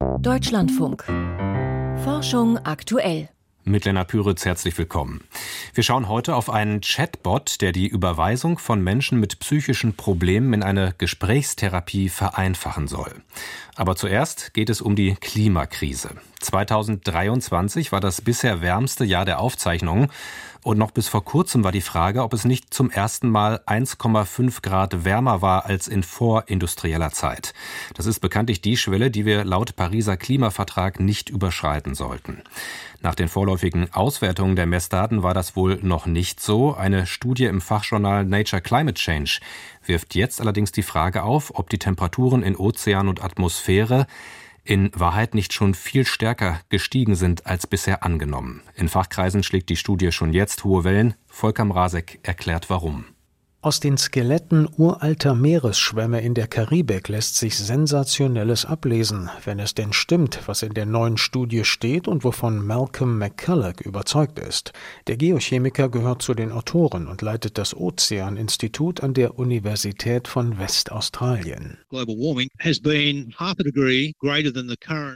Deutschlandfunk. Forschung aktuell. Mit Lena Püritz herzlich willkommen. Wir schauen heute auf einen Chatbot, der die Überweisung von Menschen mit psychischen Problemen in eine Gesprächstherapie vereinfachen soll. Aber zuerst geht es um die Klimakrise. 2023 war das bisher wärmste Jahr der Aufzeichnungen. Und noch bis vor kurzem war die Frage, ob es nicht zum ersten Mal 1,5 Grad wärmer war als in vorindustrieller Zeit. Das ist bekanntlich die Schwelle, die wir laut Pariser Klimavertrag nicht überschreiten sollten. Nach den vorläufigen Auswertungen der Messdaten war das wohl noch nicht so. Eine Studie im Fachjournal Nature Climate Change wirft jetzt allerdings die Frage auf, ob die Temperaturen in Ozean und Atmosphäre in Wahrheit nicht schon viel stärker gestiegen sind als bisher angenommen. In Fachkreisen schlägt die Studie schon jetzt hohe Wellen. Volker Mrazek erklärt warum. Aus den Skeletten uralter Meeresschwämme in der Karibik lässt sich Sensationelles ablesen, wenn es denn stimmt, was in der neuen Studie steht und wovon Malcolm McCulloch überzeugt ist. Der Geochemiker gehört zu den Autoren und leitet das Ozeaninstitut an der Universität von Westaustralien.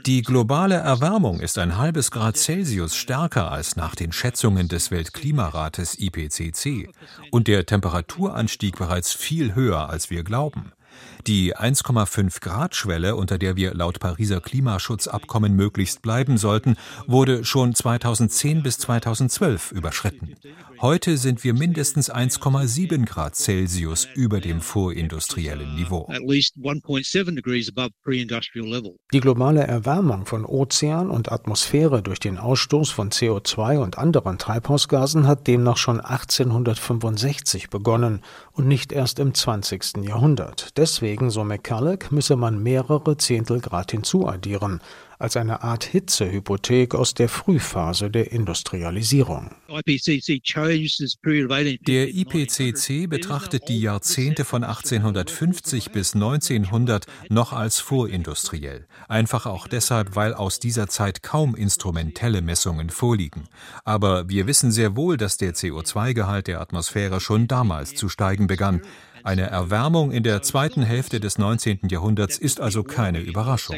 Die globale Erwärmung ist ein halbes Grad Celsius stärker als nach den Schätzungen des Weltklimarates IPCC und der Temperatur Temperaturanstieg bereits viel höher, als wir glauben. Die 1,5 Grad Schwelle, unter der wir laut Pariser Klimaschutzabkommen möglichst bleiben sollten, wurde schon 2010 bis 2012 überschritten. Heute sind wir mindestens 1,7 Grad Celsius über dem vorindustriellen Niveau. Die globale Erwärmung von Ozean und Atmosphäre durch den Ausstoß von CO2 und anderen Treibhausgasen hat demnach schon 1865 begonnen und nicht erst im 20. Jahrhundert. Deswegen, so McCulloch, müsse man mehrere Zehntel Grad hinzuaddieren, als eine Art Hitzehypothek aus der Frühphase der Industrialisierung. Der IPCC betrachtet die Jahrzehnte von 1850 bis 1900 noch als vorindustriell. Einfach auch deshalb, weil aus dieser Zeit kaum instrumentelle Messungen vorliegen. Aber wir wissen sehr wohl, dass der CO2-Gehalt der Atmosphäre schon damals zu steigen begann. Eine Erwärmung in der zweiten Hälfte des 19. Jahrhunderts ist also keine Überraschung.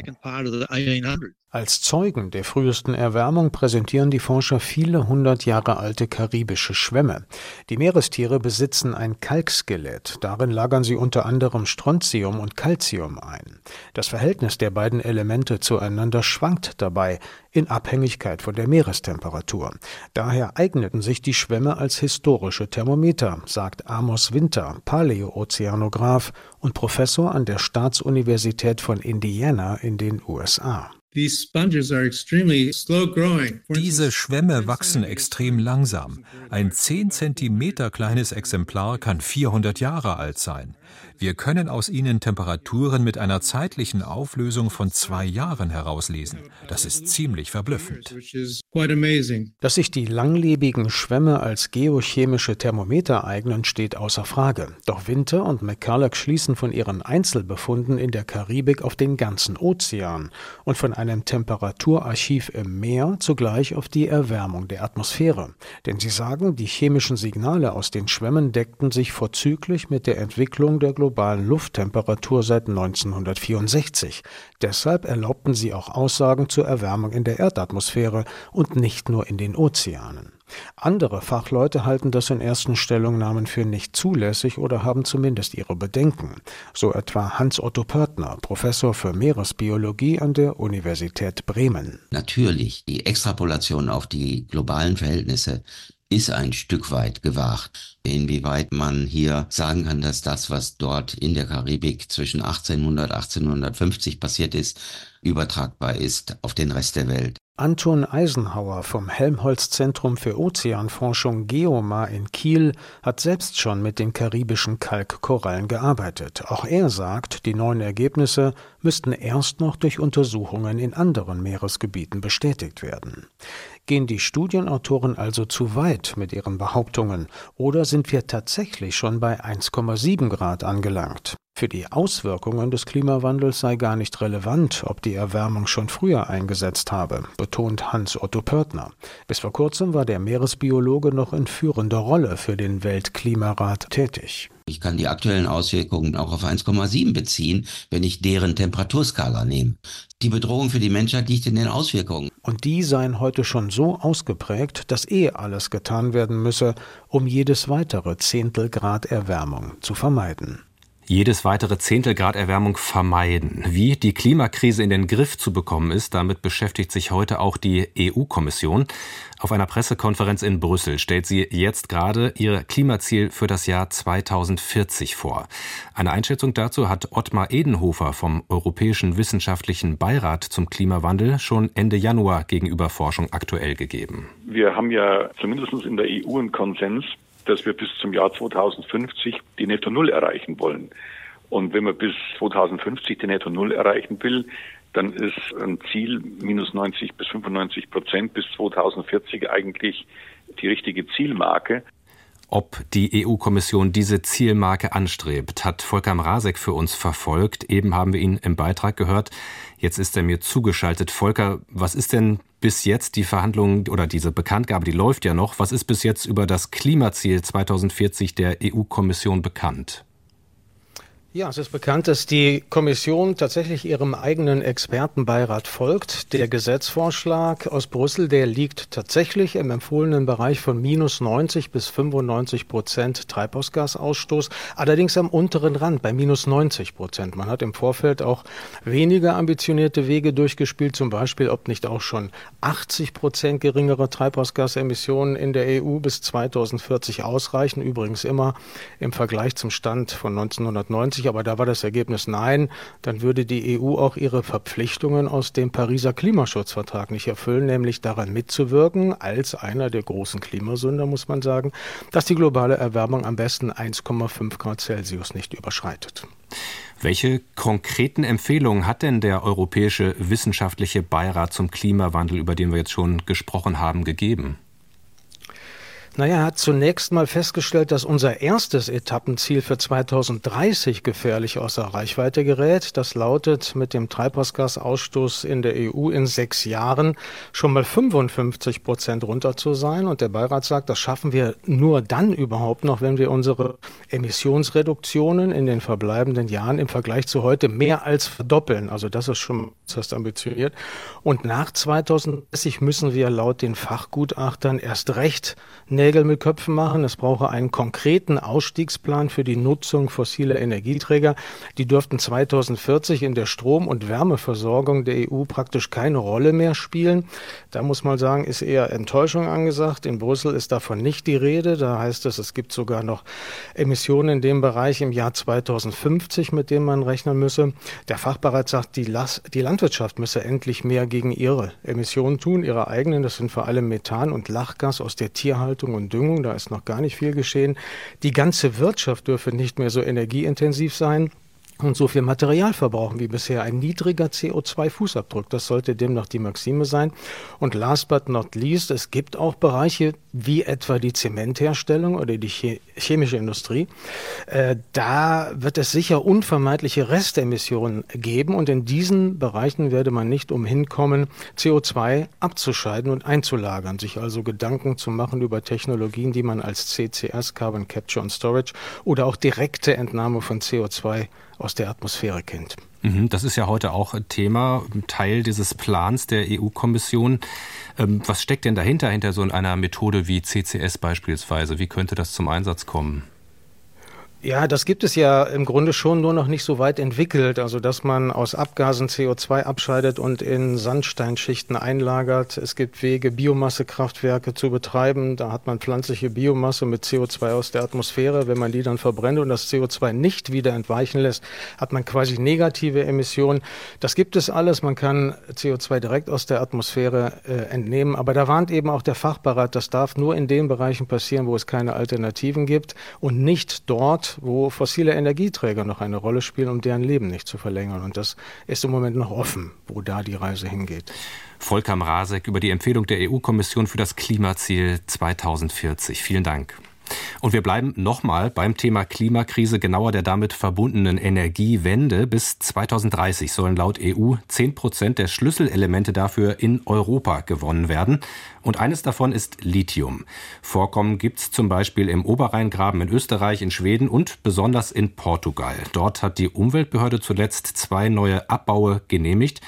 Als Zeugen der frühesten Erwärmung präsentieren die Forscher viele hundert Jahre alte karibische Schwämme. Die Meerestiere besitzen ein Kalkskelett. Darin lagern sie unter anderem Strontium und Calcium ein. Das Verhältnis der beiden Elemente zueinander schwankt dabei in Abhängigkeit von der Meerestemperatur. Daher eigneten sich die Schwämme als historische Thermometer, sagt Amos Winter, Paläoozeanograph und Professor an der Staatsuniversität von Indiana in den USA. Diese Schwämme wachsen extrem langsam. Ein 10 Zentimeter kleines Exemplar kann 400 Jahre alt sein. Wir können aus ihnen Temperaturen mit einer zeitlichen Auflösung von zwei Jahren herauslesen. Das ist ziemlich verblüffend. Dass sich die langlebigen Schwämme als geochemische Thermometer eignen, steht außer Frage. Doch Winter und McCulloch schließen von ihren Einzelbefunden in der Karibik auf den ganzen Ozean und von einem Temperaturarchiv im Meer zugleich auf die Erwärmung der Atmosphäre. Denn sie sagen, die chemischen Signale aus den Schwämmen deckten sich vorzüglich mit der Entwicklung der globalen Lufttemperatur seit 1964. Deshalb erlaubten sie auch Aussagen zur Erwärmung in der Erdatmosphäre und nicht nur in den Ozeanen. Andere Fachleute halten das in ersten Stellungnahmen für nicht zulässig oder haben zumindest ihre Bedenken, so etwa Hans-Otto Pörtner, Professor für Meeresbiologie an der Universität Bremen. Natürlich, die Extrapolation auf die globalen Verhältnisse ist ein Stück weit gewagt. Inwieweit man hier sagen kann, dass das, was dort in der Karibik zwischen 1800 1850 passiert ist, übertragbar ist auf den Rest der Welt. Anton Eisenhauer vom Helmholtz-Zentrum für Ozeanforschung Geomar in Kiel hat selbst schon mit den karibischen Kalkkorallen gearbeitet. Auch er sagt, die neuen Ergebnisse müssten erst noch durch Untersuchungen in anderen Meeresgebieten bestätigt werden. Gehen die Studienautoren also zu weit mit ihren Behauptungen oder sind wir tatsächlich schon bei 1,7 Grad angelangt? Für die Auswirkungen des Klimawandels sei gar nicht relevant, ob die Erwärmung schon früher eingesetzt habe, betont Hans Otto Pörtner. Bis vor kurzem war der Meeresbiologe noch in führender Rolle für den Weltklimarat tätig. Ich kann die aktuellen Auswirkungen auch auf 1,7 beziehen, wenn ich deren Temperaturskala nehme. Die Bedrohung für die Menschheit liegt in den Auswirkungen. Und die seien heute schon so ausgeprägt, dass eh alles getan werden müsse, um jedes weitere Zehntel Grad Erwärmung zu vermeiden jedes weitere Zehntel Grad Erwärmung vermeiden. Wie die Klimakrise in den Griff zu bekommen ist, damit beschäftigt sich heute auch die EU-Kommission. Auf einer Pressekonferenz in Brüssel stellt sie jetzt gerade ihr Klimaziel für das Jahr 2040 vor. Eine Einschätzung dazu hat Ottmar Edenhofer vom Europäischen Wissenschaftlichen Beirat zum Klimawandel schon Ende Januar gegenüber Forschung aktuell gegeben. Wir haben ja zumindest in der EU einen Konsens, dass wir bis zum Jahr 2050 die Netto Null erreichen wollen. Und wenn man bis 2050 die Netto Null erreichen will, dann ist ein Ziel minus 90 bis 95 Prozent bis 2040 eigentlich die richtige Zielmarke. Ob die EU-Kommission diese Zielmarke anstrebt, hat Volker Mrazek für uns verfolgt. Eben haben wir ihn im Beitrag gehört. Jetzt ist er mir zugeschaltet. Volker, was ist denn bis jetzt die Verhandlung oder diese Bekanntgabe, die läuft ja noch. Was ist bis jetzt über das Klimaziel 2040 der EU-Kommission bekannt? Ja, es ist bekannt, dass die Kommission tatsächlich ihrem eigenen Expertenbeirat folgt. Der Gesetzvorschlag aus Brüssel, der liegt tatsächlich im empfohlenen Bereich von minus 90 bis 95 Prozent Treibhausgasausstoß, allerdings am unteren Rand bei minus 90 Prozent. Man hat im Vorfeld auch weniger ambitionierte Wege durchgespielt, zum Beispiel, ob nicht auch schon 80 Prozent geringere Treibhausgasemissionen in der EU bis 2040 ausreichen. Übrigens immer im Vergleich zum Stand von 1990 aber da war das Ergebnis nein, dann würde die EU auch ihre Verpflichtungen aus dem Pariser Klimaschutzvertrag nicht erfüllen, nämlich daran mitzuwirken, als einer der großen Klimasünder, muss man sagen, dass die globale Erwärmung am besten 1,5 Grad Celsius nicht überschreitet. Welche konkreten Empfehlungen hat denn der Europäische Wissenschaftliche Beirat zum Klimawandel, über den wir jetzt schon gesprochen haben, gegeben? Naja, er hat zunächst mal festgestellt, dass unser erstes Etappenziel für 2030 gefährlich außer Reichweite gerät. Das lautet, mit dem Treibhausgasausstoß in der EU in sechs Jahren schon mal 55 Prozent runter zu sein. Und der Beirat sagt, das schaffen wir nur dann überhaupt noch, wenn wir unsere Emissionsreduktionen in den verbleibenden Jahren im Vergleich zu heute mehr als verdoppeln. Also das ist schon fast ambitioniert. Und nach 2030 müssen wir laut den Fachgutachtern erst recht Nägel mit Köpfen machen. Es brauche einen konkreten Ausstiegsplan für die Nutzung fossiler Energieträger. Die dürften 2040 in der Strom- und Wärmeversorgung der EU praktisch keine Rolle mehr spielen. Da muss man sagen, ist eher Enttäuschung angesagt. In Brüssel ist davon nicht die Rede. Da heißt es, es gibt sogar noch Emissionen in dem Bereich im Jahr 2050, mit denen man rechnen müsse. Der Fachbereich sagt, die, Las die Landwirtschaft müsse endlich mehr gegen ihre Emissionen tun, ihre eigenen. Das sind vor allem Methan und Lachgas aus der Tierhaltung und Düngung, da ist noch gar nicht viel geschehen. Die ganze Wirtschaft dürfe nicht mehr so energieintensiv sein und so viel Material verbrauchen wie bisher. Ein niedriger CO2-Fußabdruck, das sollte demnach die Maxime sein. Und last but not least, es gibt auch Bereiche wie etwa die Zementherstellung oder die chemische Industrie. Äh, da wird es sicher unvermeidliche Restemissionen geben und in diesen Bereichen werde man nicht umhin kommen, CO2 abzuscheiden und einzulagern, sich also Gedanken zu machen über Technologien, die man als CCS, Carbon Capture and Storage oder auch direkte Entnahme von CO2 aus der Atmosphäre kennt. Mhm, das ist ja heute auch Thema, Teil dieses Plans der EU-Kommission. Ähm, was steckt denn dahinter, hinter so einer Methode wie CCS beispielsweise? Wie könnte das zum Einsatz kommen? Ja, das gibt es ja im Grunde schon nur noch nicht so weit entwickelt. Also, dass man aus Abgasen CO2 abscheidet und in Sandsteinschichten einlagert. Es gibt Wege, Biomassekraftwerke zu betreiben. Da hat man pflanzliche Biomasse mit CO2 aus der Atmosphäre. Wenn man die dann verbrennt und das CO2 nicht wieder entweichen lässt, hat man quasi negative Emissionen. Das gibt es alles. Man kann CO2 direkt aus der Atmosphäre äh, entnehmen. Aber da warnt eben auch der Fachberat, das darf nur in den Bereichen passieren, wo es keine Alternativen gibt und nicht dort, wo fossile Energieträger noch eine Rolle spielen, um deren Leben nicht zu verlängern. Und das ist im Moment noch offen, wo da die Reise hingeht. Volker Mrazek über die Empfehlung der EU-Kommission für das Klimaziel 2040. Vielen Dank. Und wir bleiben nochmal beim Thema Klimakrise, genauer der damit verbundenen Energiewende. Bis 2030 sollen laut EU 10 Prozent der Schlüsselelemente dafür in Europa gewonnen werden. Und eines davon ist Lithium. Vorkommen gibt es zum Beispiel im Oberrheingraben in Österreich, in Schweden und besonders in Portugal. Dort hat die Umweltbehörde zuletzt zwei neue Abbaue genehmigt.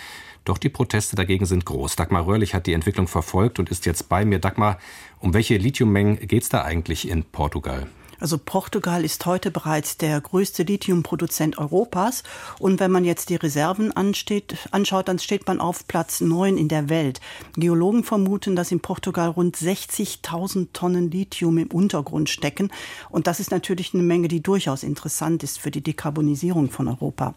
Doch die Proteste dagegen sind groß. Dagmar Röhrlich hat die Entwicklung verfolgt und ist jetzt bei mir. Dagmar, um welche Lithiummengen geht es da eigentlich in Portugal? Also Portugal ist heute bereits der größte Lithiumproduzent Europas. Und wenn man jetzt die Reserven ansteht, anschaut, dann steht man auf Platz 9 in der Welt. Geologen vermuten, dass in Portugal rund 60.000 Tonnen Lithium im Untergrund stecken. Und das ist natürlich eine Menge, die durchaus interessant ist für die Dekarbonisierung von Europa.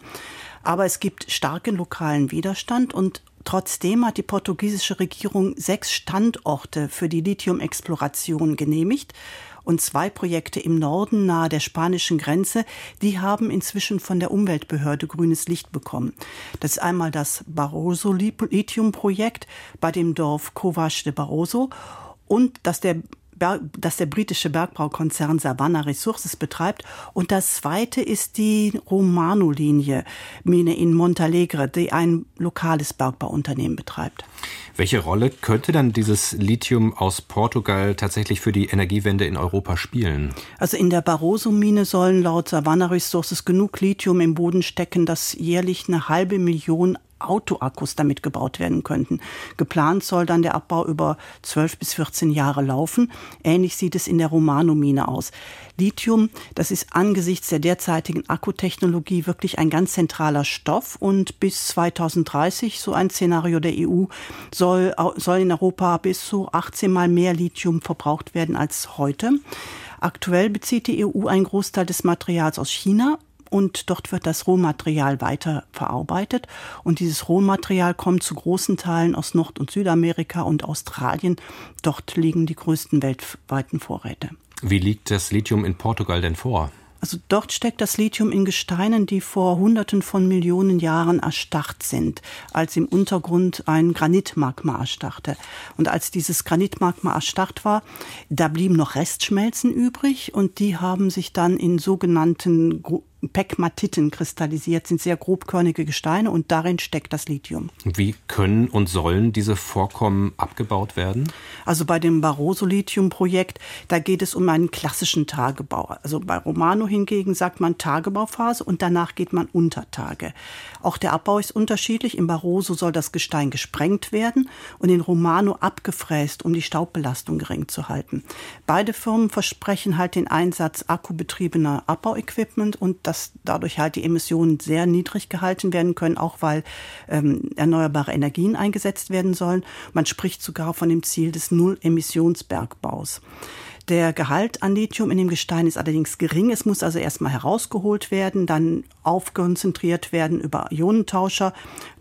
Aber es gibt starken lokalen Widerstand und Trotzdem hat die portugiesische Regierung sechs Standorte für die Lithium-Exploration genehmigt. Und zwei Projekte im Norden nahe der spanischen Grenze, die haben inzwischen von der Umweltbehörde grünes Licht bekommen. Das ist einmal das Barroso-Lithium-Projekt bei dem Dorf Covas de Barroso und das der das der britische Bergbaukonzern Savannah Resources betreibt. Und das zweite ist die Romano-Linie, Mine in Montalegre, die ein lokales Bergbauunternehmen betreibt. Welche Rolle könnte dann dieses Lithium aus Portugal tatsächlich für die Energiewende in Europa spielen? Also in der Barroso-Mine sollen laut Savannah Resources genug Lithium im Boden stecken, dass jährlich eine halbe Million Autoakkus damit gebaut werden könnten. Geplant soll dann der Abbau über 12 bis 14 Jahre laufen. Ähnlich sieht es in der Romano-Mine aus. Lithium, das ist angesichts der derzeitigen Akkutechnologie wirklich ein ganz zentraler Stoff und bis 2030, so ein Szenario der EU, soll, soll in Europa bis zu 18 mal mehr Lithium verbraucht werden als heute. Aktuell bezieht die EU einen Großteil des Materials aus China und dort wird das Rohmaterial weiter verarbeitet. Und dieses Rohmaterial kommt zu großen Teilen aus Nord- und Südamerika und Australien. Dort liegen die größten weltweiten Vorräte. Wie liegt das Lithium in Portugal denn vor? Also dort steckt das Lithium in Gesteinen, die vor Hunderten von Millionen Jahren erstarrt sind, als im Untergrund ein Granitmagma erstarrte. Und als dieses Granitmagma erstarrt war, da blieben noch Restschmelzen übrig und die haben sich dann in sogenannten Pegmatiten kristallisiert, sind sehr grobkörnige Gesteine und darin steckt das Lithium. Wie können und sollen diese Vorkommen abgebaut werden? Also bei dem Barroso-Lithium-Projekt, da geht es um einen klassischen Tagebau. Also bei Romano hingegen sagt man Tagebauphase und danach geht man unter Tage. Auch der Abbau ist unterschiedlich. Im Barroso soll das Gestein gesprengt werden und in Romano abgefräst, um die Staubbelastung gering zu halten. Beide Firmen versprechen halt den Einsatz akkubetriebener Abbauequipment und das dass dadurch halt die Emissionen sehr niedrig gehalten werden können, auch weil ähm, erneuerbare Energien eingesetzt werden sollen. Man spricht sogar von dem Ziel des Null-Emissionsbergbaus. Der Gehalt an Lithium in dem Gestein ist allerdings gering. Es muss also erstmal herausgeholt werden, dann aufkonzentriert werden über Ionentauscher.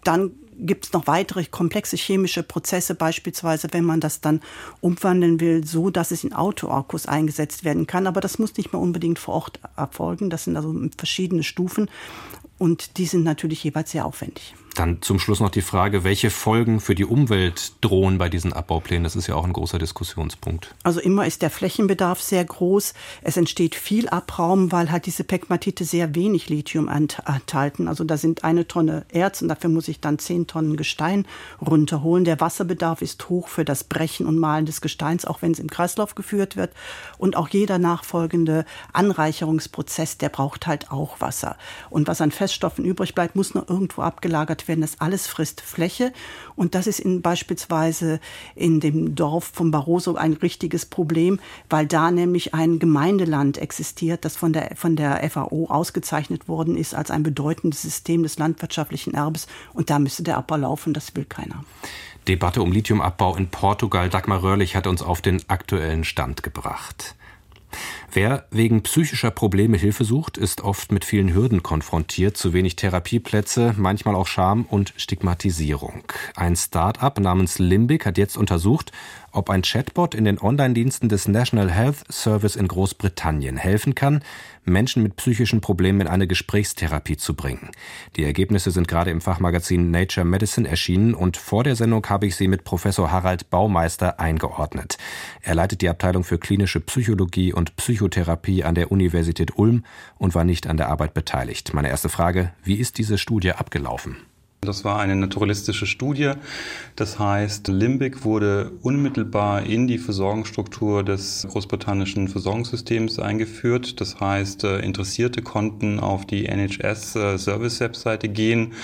Dann gibt es noch weitere komplexe chemische Prozesse, beispielsweise wenn man das dann umwandeln will, so dass es in Autoakkus eingesetzt werden kann. Aber das muss nicht mehr unbedingt vor Ort erfolgen. Das sind also verschiedene Stufen und die sind natürlich jeweils sehr aufwendig. Dann zum Schluss noch die Frage, welche Folgen für die Umwelt drohen bei diesen Abbauplänen? Das ist ja auch ein großer Diskussionspunkt. Also immer ist der Flächenbedarf sehr groß. Es entsteht viel Abraum, weil halt diese Pegmatite sehr wenig Lithium enthalten. Also da sind eine Tonne Erz und dafür muss ich dann zehn Tonnen Gestein runterholen. Der Wasserbedarf ist hoch für das Brechen und Malen des Gesteins, auch wenn es im Kreislauf geführt wird. Und auch jeder nachfolgende Anreicherungsprozess, der braucht halt auch Wasser. Und was an Feststoffen übrig bleibt, muss noch irgendwo abgelagert werden. Das alles frisst Fläche. Und das ist in, beispielsweise in dem Dorf von Barroso ein richtiges Problem, weil da nämlich ein Gemeindeland existiert, das von der, von der FAO ausgezeichnet worden ist als ein bedeutendes System des landwirtschaftlichen Erbes. Und da müsste der Abbau laufen. Das will keiner. Debatte um Lithiumabbau in Portugal. Dagmar Röhrlich hat uns auf den aktuellen Stand gebracht. Wer wegen psychischer Probleme Hilfe sucht, ist oft mit vielen Hürden konfrontiert, zu wenig Therapieplätze, manchmal auch Scham und Stigmatisierung. Ein Start-up namens Limbic hat jetzt untersucht, ob ein Chatbot in den Online-Diensten des National Health Service in Großbritannien helfen kann, Menschen mit psychischen Problemen in eine Gesprächstherapie zu bringen. Die Ergebnisse sind gerade im Fachmagazin Nature Medicine erschienen und vor der Sendung habe ich sie mit Professor Harald Baumeister eingeordnet. Er leitet die Abteilung für klinische Psychologie und Psychotherapie an der Universität Ulm und war nicht an der Arbeit beteiligt. Meine erste Frage, wie ist diese Studie abgelaufen? Das war eine naturalistische Studie. Das heißt, Limbic wurde unmittelbar in die Versorgungsstruktur des großbritannischen Versorgungssystems eingeführt. Das heißt, äh, Interessierte konnten auf die NHS-Service-Webseite gehen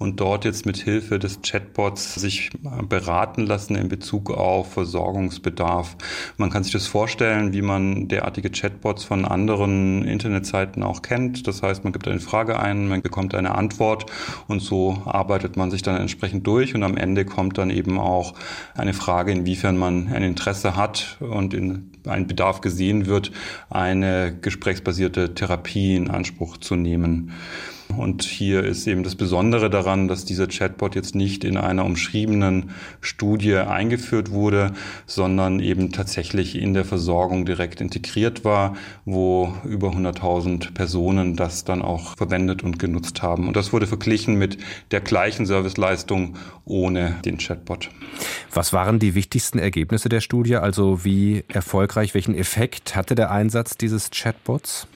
und dort jetzt mit Hilfe des Chatbots sich beraten lassen in Bezug auf Versorgungsbedarf. Man kann sich das vorstellen, wie man derartige Chatbots von anderen Internetseiten auch kennt. Das heißt, man gibt eine Frage ein, man bekommt eine Antwort und so arbeitet arbeitet man sich dann entsprechend durch und am Ende kommt dann eben auch eine Frage, inwiefern man ein Interesse hat und in ein Bedarf gesehen wird, eine gesprächsbasierte Therapie in Anspruch zu nehmen. Und hier ist eben das Besondere daran, dass dieser Chatbot jetzt nicht in einer umschriebenen Studie eingeführt wurde, sondern eben tatsächlich in der Versorgung direkt integriert war, wo über 100.000 Personen das dann auch verwendet und genutzt haben. Und das wurde verglichen mit der gleichen Serviceleistung ohne den Chatbot. Was waren die wichtigsten Ergebnisse der Studie? Also wie erfolgreich, welchen Effekt hatte der Einsatz dieses Chatbots?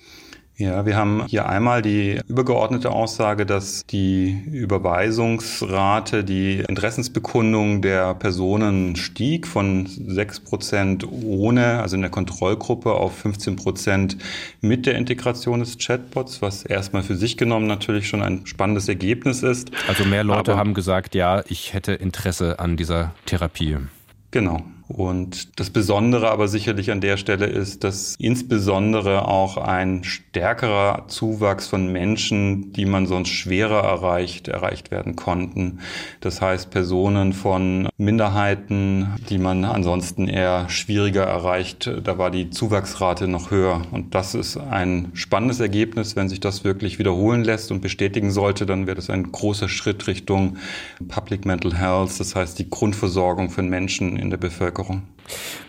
Ja, wir haben hier einmal die übergeordnete Aussage, dass die Überweisungsrate, die Interessensbekundung der Personen stieg von 6 Prozent ohne, also in der Kontrollgruppe auf 15 Prozent mit der Integration des Chatbots, was erstmal für sich genommen natürlich schon ein spannendes Ergebnis ist. Also mehr Leute Aber, haben gesagt, ja, ich hätte Interesse an dieser Therapie. Genau. Und das Besondere aber sicherlich an der Stelle ist, dass insbesondere auch ein stärkerer Zuwachs von Menschen, die man sonst schwerer erreicht, erreicht werden konnten. Das heißt Personen von Minderheiten, die man ansonsten eher schwieriger erreicht, da war die Zuwachsrate noch höher. Und das ist ein spannendes Ergebnis. Wenn sich das wirklich wiederholen lässt und bestätigen sollte, dann wäre das ein großer Schritt Richtung Public Mental Health, das heißt die Grundversorgung von Menschen in der Bevölkerung. Bevölkerung.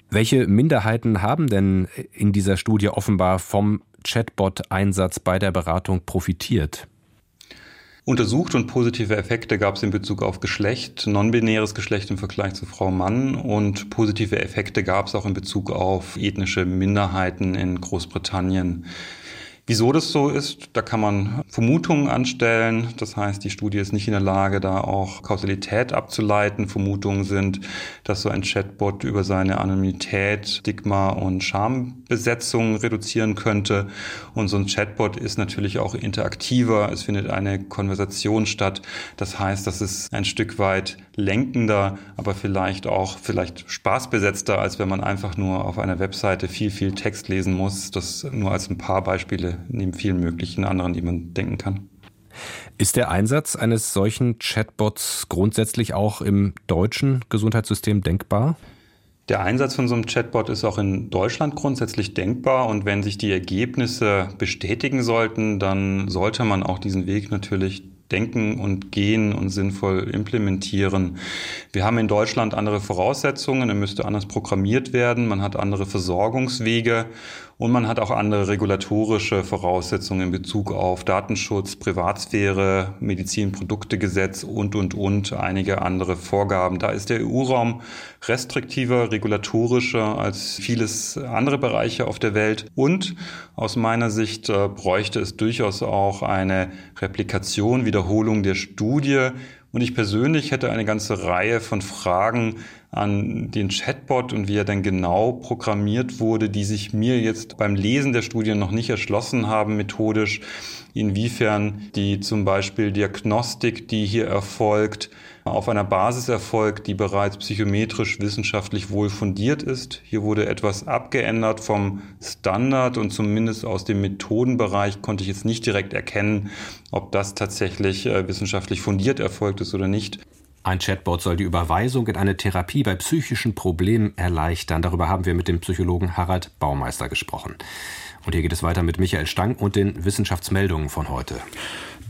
Welche Minderheiten haben denn in dieser Studie offenbar vom Chatbot-Einsatz bei der Beratung profitiert? Untersucht und positive Effekte gab es in Bezug auf Geschlecht, non-binäres Geschlecht im Vergleich zu Frau Mann und positive Effekte gab es auch in Bezug auf ethnische Minderheiten in Großbritannien. Wieso das so ist, da kann man Vermutungen anstellen. Das heißt, die Studie ist nicht in der Lage, da auch Kausalität abzuleiten. Vermutungen sind, dass so ein Chatbot über seine Anonymität, Stigma und Schambesetzung reduzieren könnte. Und so ein Chatbot ist natürlich auch interaktiver. Es findet eine Konversation statt. Das heißt, das ist ein Stück weit lenkender, aber vielleicht auch vielleicht spaßbesetzter, als wenn man einfach nur auf einer Webseite viel, viel Text lesen muss. Das nur als ein paar Beispiele neben vielen möglichen anderen, die man denken kann. Ist der Einsatz eines solchen Chatbots grundsätzlich auch im deutschen Gesundheitssystem denkbar? Der Einsatz von so einem Chatbot ist auch in Deutschland grundsätzlich denkbar und wenn sich die Ergebnisse bestätigen sollten, dann sollte man auch diesen Weg natürlich denken und gehen und sinnvoll implementieren. Wir haben in Deutschland andere Voraussetzungen, er müsste anders programmiert werden, man hat andere Versorgungswege und man hat auch andere regulatorische Voraussetzungen in Bezug auf Datenschutz, Privatsphäre, Medizinproduktegesetz und, und, und einige andere Vorgaben. Da ist der EU-Raum restriktiver, regulatorischer als vieles andere Bereiche auf der Welt. Und aus meiner Sicht äh, bräuchte es durchaus auch eine Replikation, Wiederholung der Studie, und ich persönlich hätte eine ganze Reihe von Fragen an den Chatbot und wie er denn genau programmiert wurde, die sich mir jetzt beim Lesen der Studie noch nicht erschlossen haben methodisch, inwiefern die zum Beispiel Diagnostik, die hier erfolgt, auf einer Basis erfolgt, die bereits psychometrisch wissenschaftlich wohl fundiert ist. Hier wurde etwas abgeändert vom Standard und zumindest aus dem Methodenbereich konnte ich jetzt nicht direkt erkennen, ob das tatsächlich äh, wissenschaftlich fundiert erfolgt ist oder nicht. Ein Chatbot soll die Überweisung in eine Therapie bei psychischen Problemen erleichtern. Darüber haben wir mit dem Psychologen Harald Baumeister gesprochen. Und hier geht es weiter mit Michael Stang und den Wissenschaftsmeldungen von heute.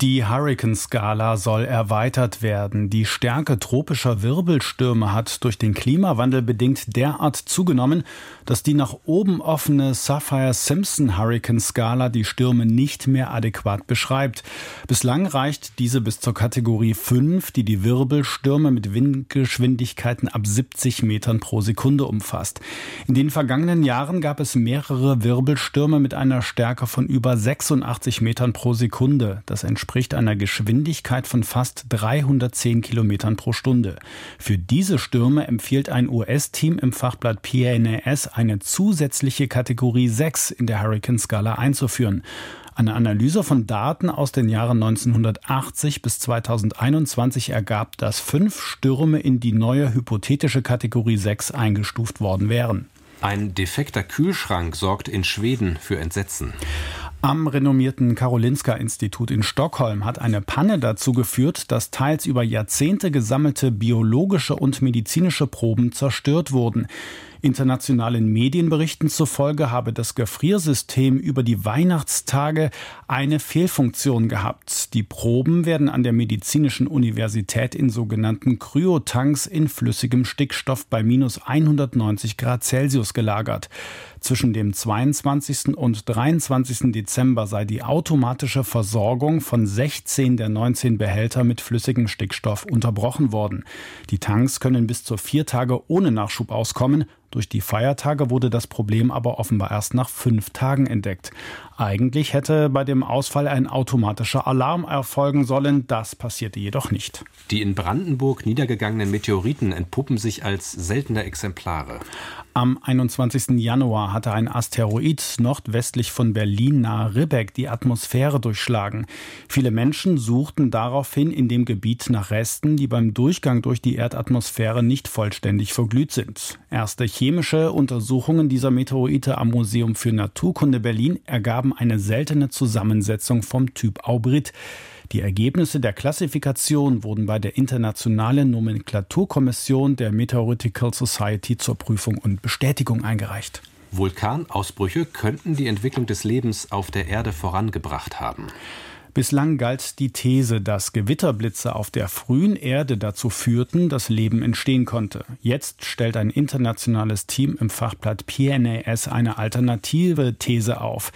Die Hurricane-Skala soll erweitert werden. Die Stärke tropischer Wirbelstürme hat durch den Klimawandel bedingt derart zugenommen, dass die nach oben offene Sapphire-Simpson-Hurricane-Skala die Stürme nicht mehr adäquat beschreibt. Bislang reicht diese bis zur Kategorie 5, die die Wirbelstürme mit Windgeschwindigkeiten ab 70 Metern pro Sekunde umfasst. In den vergangenen Jahren gab es mehrere Wirbelstürme mit einer Stärke von über 86 Metern pro Sekunde. Das entspricht einer Geschwindigkeit von fast 310 Kilometern pro Stunde. Für diese Stürme empfiehlt ein US-Team im Fachblatt PNAS eine zusätzliche Kategorie 6 in der Hurricane-Skala einzuführen. Eine Analyse von Daten aus den Jahren 1980 bis 2021 ergab, dass fünf Stürme in die neue hypothetische Kategorie 6 eingestuft worden wären. Ein defekter Kühlschrank sorgt in Schweden für Entsetzen. Am renommierten Karolinska-Institut in Stockholm hat eine Panne dazu geführt, dass teils über Jahrzehnte gesammelte biologische und medizinische Proben zerstört wurden. Internationalen Medienberichten zufolge habe das Gefriersystem über die Weihnachtstage eine Fehlfunktion gehabt. Die Proben werden an der Medizinischen Universität in sogenannten Kryotanks in flüssigem Stickstoff bei minus 190 Grad Celsius gelagert. Zwischen dem 22. und 23. Dezember sei die automatische Versorgung von 16 der 19 Behälter mit flüssigem Stickstoff unterbrochen worden. Die Tanks können bis zu vier Tage ohne Nachschub auskommen. Durch die Feiertage wurde das Problem aber offenbar erst nach fünf Tagen entdeckt. Eigentlich hätte bei dem Ausfall ein automatischer Alarm erfolgen sollen. Das passierte jedoch nicht. Die in Brandenburg niedergegangenen Meteoriten entpuppen sich als seltene Exemplare. Am 21. Januar hatte ein Asteroid nordwestlich von Berlin nahe Ribbeck die Atmosphäre durchschlagen. Viele Menschen suchten daraufhin in dem Gebiet nach Resten, die beim Durchgang durch die Erdatmosphäre nicht vollständig verglüht sind. Erste chemische Untersuchungen dieser Meteorite am Museum für Naturkunde Berlin ergaben eine seltene Zusammensetzung vom Typ Aubrit. Die Ergebnisse der Klassifikation wurden bei der Internationalen Nomenklaturkommission der Meteoritical Society zur Prüfung und Bestätigung eingereicht. Vulkanausbrüche könnten die Entwicklung des Lebens auf der Erde vorangebracht haben. Bislang galt die These, dass Gewitterblitze auf der frühen Erde dazu führten, dass Leben entstehen konnte. Jetzt stellt ein internationales Team im Fachblatt PNAS eine alternative These auf.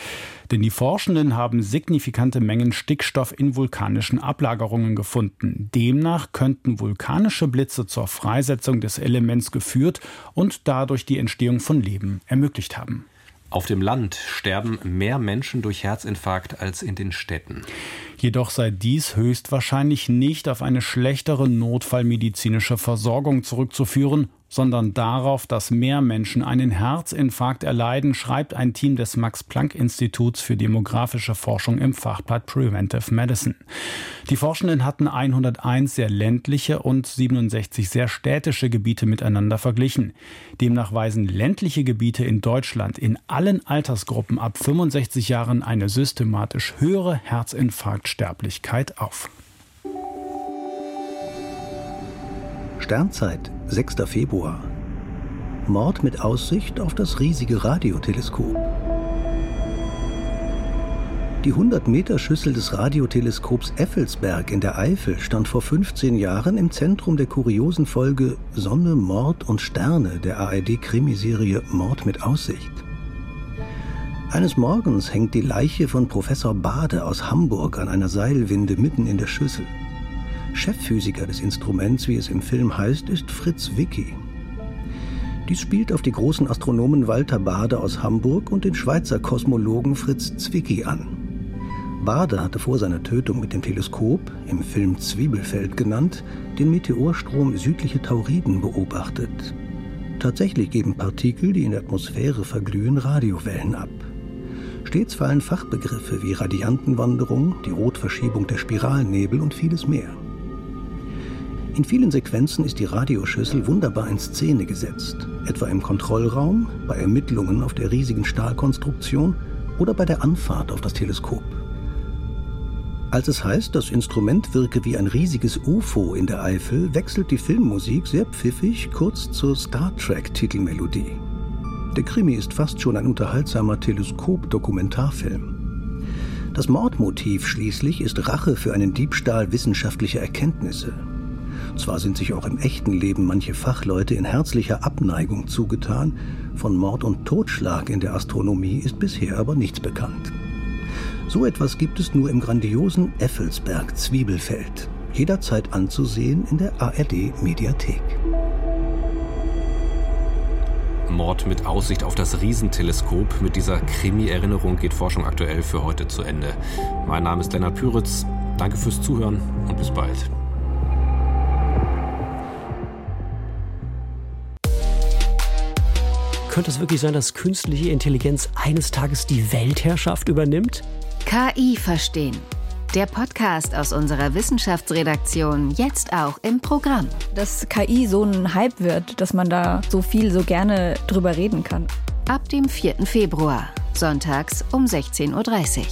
Denn die Forschenden haben signifikante Mengen Stickstoff in vulkanischen Ablagerungen gefunden. Demnach könnten vulkanische Blitze zur Freisetzung des Elements geführt und dadurch die Entstehung von Leben ermöglicht haben. Auf dem Land sterben mehr Menschen durch Herzinfarkt als in den Städten. Jedoch sei dies höchstwahrscheinlich nicht auf eine schlechtere notfallmedizinische Versorgung zurückzuführen, sondern darauf, dass mehr Menschen einen Herzinfarkt erleiden, schreibt ein Team des Max-Planck-Instituts für demografische Forschung im Fachblatt Preventive Medicine. Die Forschenden hatten 101 sehr ländliche und 67 sehr städtische Gebiete miteinander verglichen. Demnach weisen ländliche Gebiete in Deutschland in allen Altersgruppen ab 65 Jahren eine systematisch höhere Herzinfarktsterblichkeit auf. Sternzeit, 6. Februar. Mord mit Aussicht auf das riesige Radioteleskop. Die 100-Meter-Schüssel des Radioteleskops Effelsberg in der Eifel stand vor 15 Jahren im Zentrum der kuriosen Folge Sonne, Mord und Sterne der ARD-Krimiserie Mord mit Aussicht. Eines Morgens hängt die Leiche von Professor Bade aus Hamburg an einer Seilwinde mitten in der Schüssel. Chefphysiker des Instruments, wie es im Film heißt, ist Fritz Wicki. Dies spielt auf die großen Astronomen Walter Bade aus Hamburg und den Schweizer Kosmologen Fritz Zwicky an. Bade hatte vor seiner Tötung mit dem Teleskop, im Film Zwiebelfeld genannt, den Meteorstrom südliche Tauriden beobachtet. Tatsächlich geben Partikel, die in der Atmosphäre verglühen, Radiowellen ab. Stets fallen Fachbegriffe wie Radiantenwanderung, die Rotverschiebung der Spiralnebel und vieles mehr. In vielen Sequenzen ist die Radioschüssel wunderbar in Szene gesetzt, etwa im Kontrollraum, bei Ermittlungen auf der riesigen Stahlkonstruktion oder bei der Anfahrt auf das Teleskop. Als es heißt, das Instrument wirke wie ein riesiges UFO in der Eifel, wechselt die Filmmusik sehr pfiffig kurz zur Star Trek-Titelmelodie. Der Krimi ist fast schon ein unterhaltsamer Teleskop-Dokumentarfilm. Das Mordmotiv schließlich ist Rache für einen Diebstahl wissenschaftlicher Erkenntnisse. Zwar sind sich auch im echten Leben manche Fachleute in herzlicher Abneigung zugetan, von Mord und Totschlag in der Astronomie ist bisher aber nichts bekannt. So etwas gibt es nur im grandiosen Effelsberg Zwiebelfeld, jederzeit anzusehen in der ARD Mediathek. Mord mit Aussicht auf das Riesenteleskop. Mit dieser Krimi-Erinnerung geht Forschung aktuell für heute zu Ende. Mein Name ist Lennart Püritz. Danke fürs Zuhören und bis bald. Könnte es wirklich sein, dass künstliche Intelligenz eines Tages die Weltherrschaft übernimmt? KI verstehen. Der Podcast aus unserer Wissenschaftsredaktion jetzt auch im Programm. Dass KI so ein Hype wird, dass man da so viel, so gerne drüber reden kann. Ab dem 4. Februar, sonntags um 16.30 Uhr.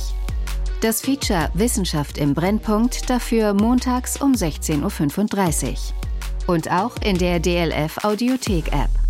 Das Feature Wissenschaft im Brennpunkt dafür montags um 16.35 Uhr. Und auch in der DLF Audiothek App.